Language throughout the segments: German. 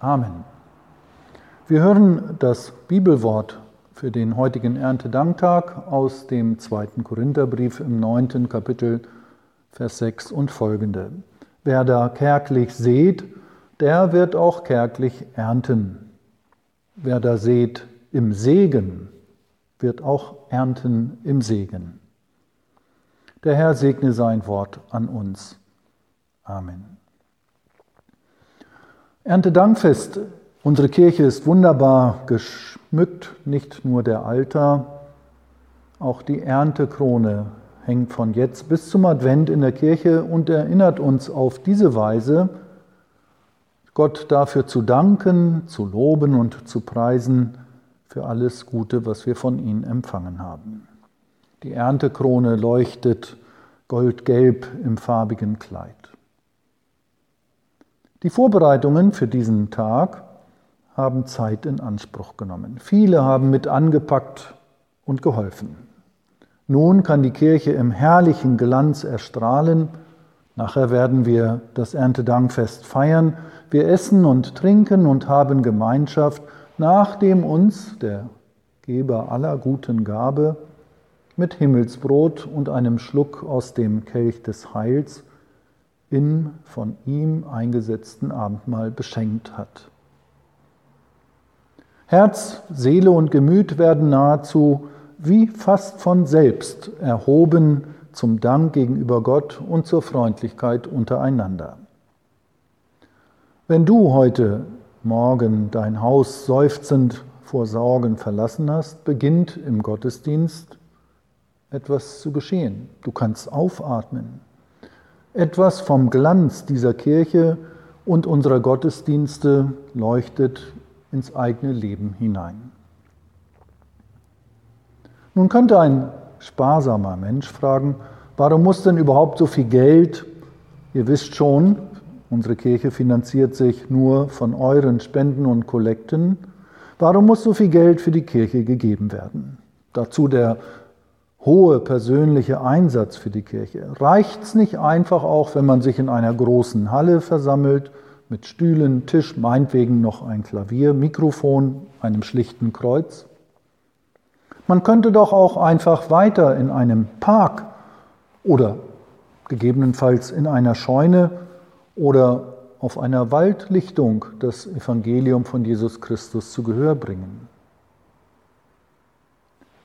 Amen. Wir hören das Bibelwort für den heutigen Erntedanktag aus dem zweiten Korintherbrief im neunten Kapitel, Vers 6 und folgende. Wer da kärglich seht, der wird auch kärglich ernten. Wer da seht im Segen, wird auch ernten im Segen. Der Herr segne sein Wort an uns. Amen. Erntedankfest. Unsere Kirche ist wunderbar geschmückt, nicht nur der Altar, auch die Erntekrone hängt von jetzt bis zum Advent in der Kirche und erinnert uns auf diese Weise, Gott dafür zu danken, zu loben und zu preisen für alles Gute, was wir von ihm empfangen haben. Die Erntekrone leuchtet goldgelb im farbigen Kleid. Die Vorbereitungen für diesen Tag haben Zeit in Anspruch genommen. Viele haben mit angepackt und geholfen. Nun kann die Kirche im herrlichen Glanz erstrahlen. Nachher werden wir das Erntedankfest feiern. Wir essen und trinken und haben Gemeinschaft, nachdem uns der Geber aller guten Gabe mit Himmelsbrot und einem Schluck aus dem Kelch des Heils im von ihm eingesetzten Abendmahl beschenkt hat. Herz, Seele und Gemüt werden nahezu wie fast von selbst erhoben zum Dank gegenüber Gott und zur Freundlichkeit untereinander. Wenn du heute Morgen dein Haus seufzend vor Sorgen verlassen hast, beginnt im Gottesdienst etwas zu geschehen. Du kannst aufatmen. Etwas vom Glanz dieser Kirche und unserer Gottesdienste leuchtet ins eigene Leben hinein. Nun könnte ein sparsamer Mensch fragen, warum muss denn überhaupt so viel Geld? Ihr wisst schon, unsere Kirche finanziert sich nur von euren Spenden und Kollekten. Warum muss so viel Geld für die Kirche gegeben werden? Dazu der hohe persönliche Einsatz für die Kirche. Reicht es nicht einfach auch, wenn man sich in einer großen Halle versammelt, mit Stühlen, Tisch, meinetwegen noch ein Klavier, Mikrofon, einem schlichten Kreuz? Man könnte doch auch einfach weiter in einem Park oder gegebenenfalls in einer Scheune oder auf einer Waldlichtung das Evangelium von Jesus Christus zu Gehör bringen.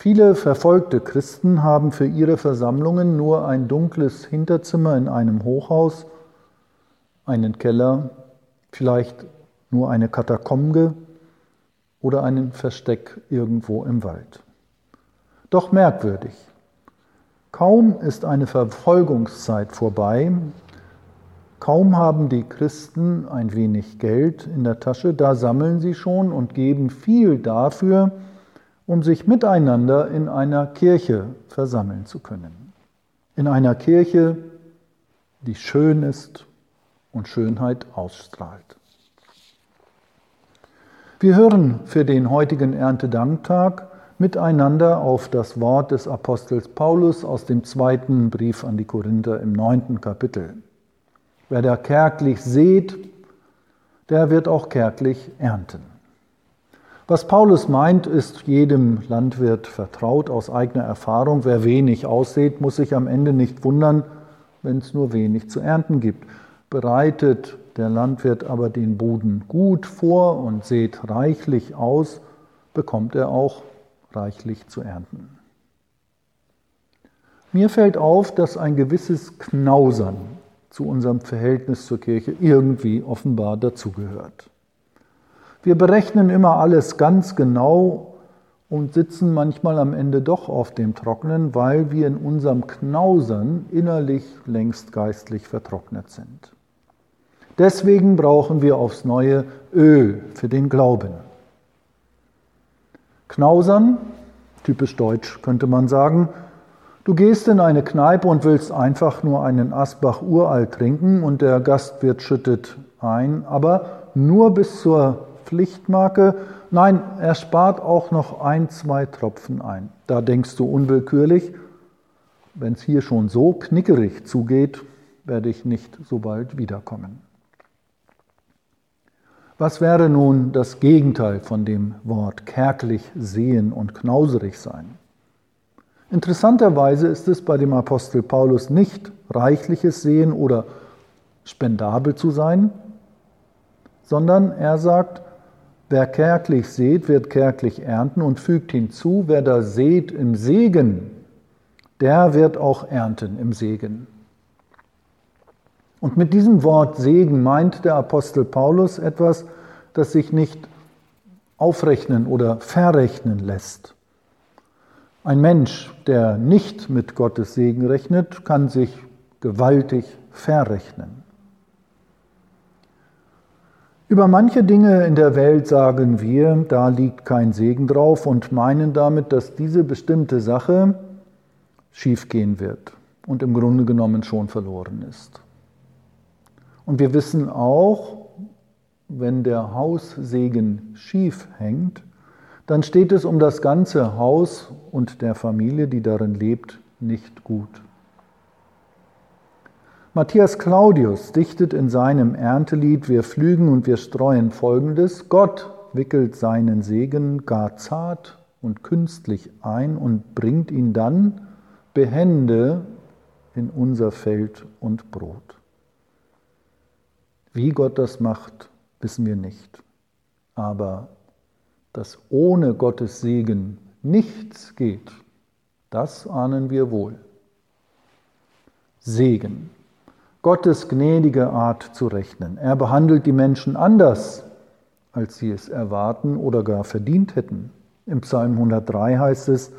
Viele verfolgte Christen haben für ihre Versammlungen nur ein dunkles Hinterzimmer in einem Hochhaus, einen Keller, vielleicht nur eine Katakombe oder einen Versteck irgendwo im Wald. Doch merkwürdig. Kaum ist eine Verfolgungszeit vorbei, kaum haben die Christen ein wenig Geld in der Tasche, da sammeln sie schon und geben viel dafür, um sich miteinander in einer Kirche versammeln zu können. In einer Kirche, die schön ist und Schönheit ausstrahlt. Wir hören für den heutigen Erntedanktag miteinander auf das Wort des Apostels Paulus aus dem zweiten Brief an die Korinther im neunten Kapitel. Wer da kärglich sät, der wird auch kärglich ernten. Was Paulus meint, ist jedem Landwirt vertraut aus eigener Erfahrung. Wer wenig aussät, muss sich am Ende nicht wundern, wenn es nur wenig zu ernten gibt. Bereitet der Landwirt aber den Boden gut vor und sät reichlich aus, bekommt er auch reichlich zu ernten. Mir fällt auf, dass ein gewisses Knausern zu unserem Verhältnis zur Kirche irgendwie offenbar dazugehört. Wir berechnen immer alles ganz genau und sitzen manchmal am Ende doch auf dem Trockenen, weil wir in unserem Knausern innerlich längst geistlich vertrocknet sind. Deswegen brauchen wir aufs neue Öl für den Glauben. Knausern, typisch deutsch könnte man sagen, du gehst in eine Kneipe und willst einfach nur einen Asbach Uralt trinken und der Gastwirt schüttet ein, aber nur bis zur Pflichtmarke. Nein, er spart auch noch ein, zwei Tropfen ein. Da denkst du unwillkürlich, wenn es hier schon so knickerig zugeht, werde ich nicht so bald wiederkommen. Was wäre nun das Gegenteil von dem Wort kärglich sehen und knauserig sein? Interessanterweise ist es bei dem Apostel Paulus nicht reichliches Sehen oder spendabel zu sein, sondern er sagt, wer kärglich seht, wird kärglich ernten und fügt hinzu, wer da seht im Segen, der wird auch ernten im Segen. Und mit diesem Wort Segen meint der Apostel Paulus etwas, das sich nicht aufrechnen oder verrechnen lässt. Ein Mensch, der nicht mit Gottes Segen rechnet, kann sich gewaltig verrechnen. Über manche Dinge in der Welt sagen wir, da liegt kein Segen drauf und meinen damit, dass diese bestimmte Sache schiefgehen wird und im Grunde genommen schon verloren ist. Und wir wissen auch, wenn der Haussegen schief hängt, dann steht es um das ganze Haus und der Familie, die darin lebt, nicht gut. Matthias Claudius dichtet in seinem Erntelied Wir pflügen und wir streuen folgendes: Gott wickelt seinen Segen gar zart und künstlich ein und bringt ihn dann behende in unser Feld und Brot. Wie Gott das macht, wissen wir nicht. Aber dass ohne Gottes Segen nichts geht, das ahnen wir wohl. Segen. Gottes gnädige Art zu rechnen. Er behandelt die Menschen anders, als sie es erwarten oder gar verdient hätten. Im Psalm 103 heißt es,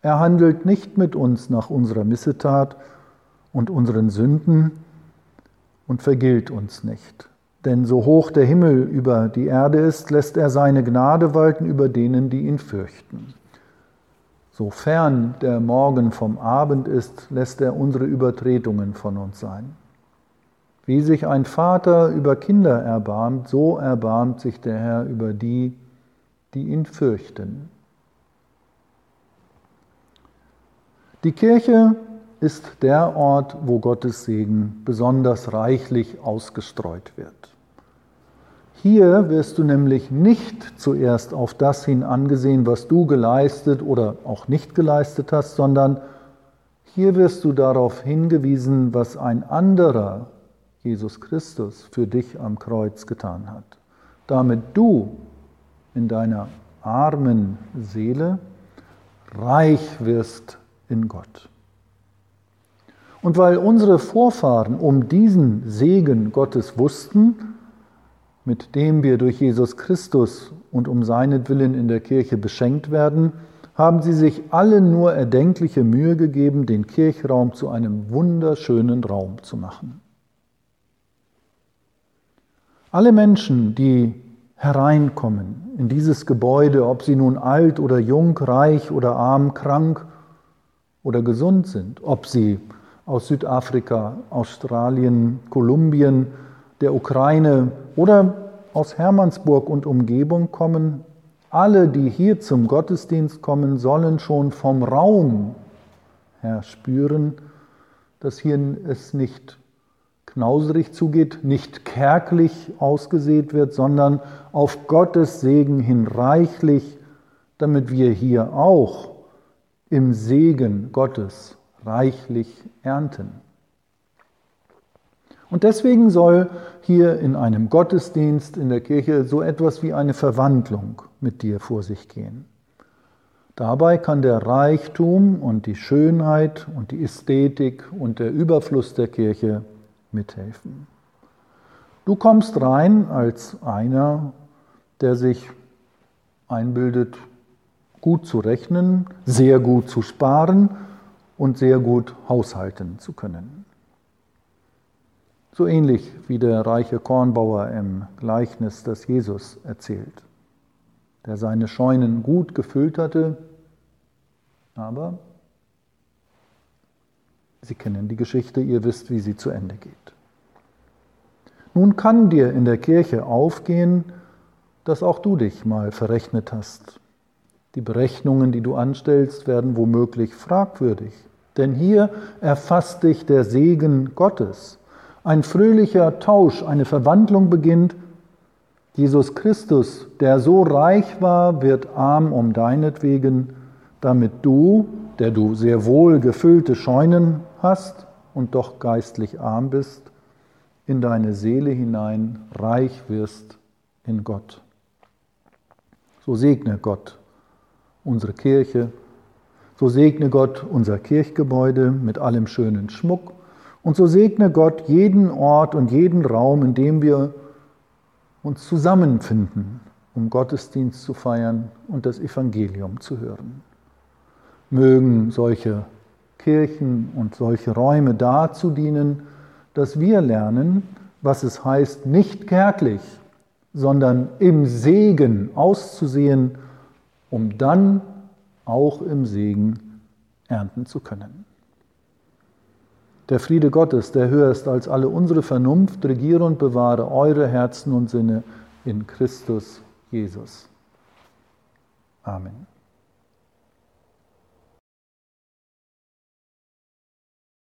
er handelt nicht mit uns nach unserer Missetat und unseren Sünden, und vergilt uns nicht. Denn so hoch der Himmel über die Erde ist, lässt er seine Gnade walten über denen, die ihn fürchten. So fern der Morgen vom Abend ist, lässt er unsere Übertretungen von uns sein. Wie sich ein Vater über Kinder erbarmt, so erbarmt sich der Herr über die, die ihn fürchten. Die Kirche ist der Ort, wo Gottes Segen besonders reichlich ausgestreut wird. Hier wirst du nämlich nicht zuerst auf das hin angesehen, was du geleistet oder auch nicht geleistet hast, sondern hier wirst du darauf hingewiesen, was ein anderer, Jesus Christus, für dich am Kreuz getan hat, damit du in deiner armen Seele reich wirst in Gott. Und weil unsere Vorfahren um diesen Segen Gottes wussten, mit dem wir durch Jesus Christus und um seinetwillen in der Kirche beschenkt werden, haben sie sich alle nur erdenkliche Mühe gegeben, den Kirchraum zu einem wunderschönen Raum zu machen. Alle Menschen, die hereinkommen in dieses Gebäude, ob sie nun alt oder jung, reich oder arm, krank oder gesund sind, ob sie aus Südafrika, Australien, Kolumbien, der Ukraine oder aus Hermannsburg und Umgebung kommen, alle, die hier zum Gottesdienst kommen, sollen schon vom Raum her spüren, dass hier es nicht knauserig zugeht, nicht kärglich ausgesät wird, sondern auf Gottes Segen hin reichlich, damit wir hier auch im Segen Gottes reichlich ernten. Und deswegen soll hier in einem Gottesdienst in der Kirche so etwas wie eine Verwandlung mit dir vor sich gehen. Dabei kann der Reichtum und die Schönheit und die Ästhetik und der Überfluss der Kirche mithelfen. Du kommst rein als einer, der sich einbildet, gut zu rechnen, sehr gut zu sparen und sehr gut haushalten zu können. So ähnlich wie der reiche Kornbauer im Gleichnis, das Jesus erzählt, der seine Scheunen gut gefüllt hatte, aber Sie kennen die Geschichte, ihr wisst, wie sie zu Ende geht. Nun kann dir in der Kirche aufgehen, dass auch du dich mal verrechnet hast. Die Berechnungen, die du anstellst, werden womöglich fragwürdig. Denn hier erfasst dich der Segen Gottes. Ein fröhlicher Tausch, eine Verwandlung beginnt. Jesus Christus, der so reich war, wird arm um deinetwegen, damit du, der du sehr wohl gefüllte Scheunen hast und doch geistlich arm bist, in deine Seele hinein reich wirst in Gott. So segne Gott unsere Kirche, so segne Gott unser Kirchgebäude mit allem schönen Schmuck und so segne Gott jeden Ort und jeden Raum, in dem wir uns zusammenfinden, um Gottesdienst zu feiern und das Evangelium zu hören. Mögen solche Kirchen und solche Räume dazu dienen, dass wir lernen, was es heißt, nicht kärglich, sondern im Segen auszusehen, um dann auch im Segen ernten zu können. Der Friede Gottes, der höher ist als alle unsere Vernunft, regiere und bewahre eure Herzen und Sinne in Christus Jesus. Amen.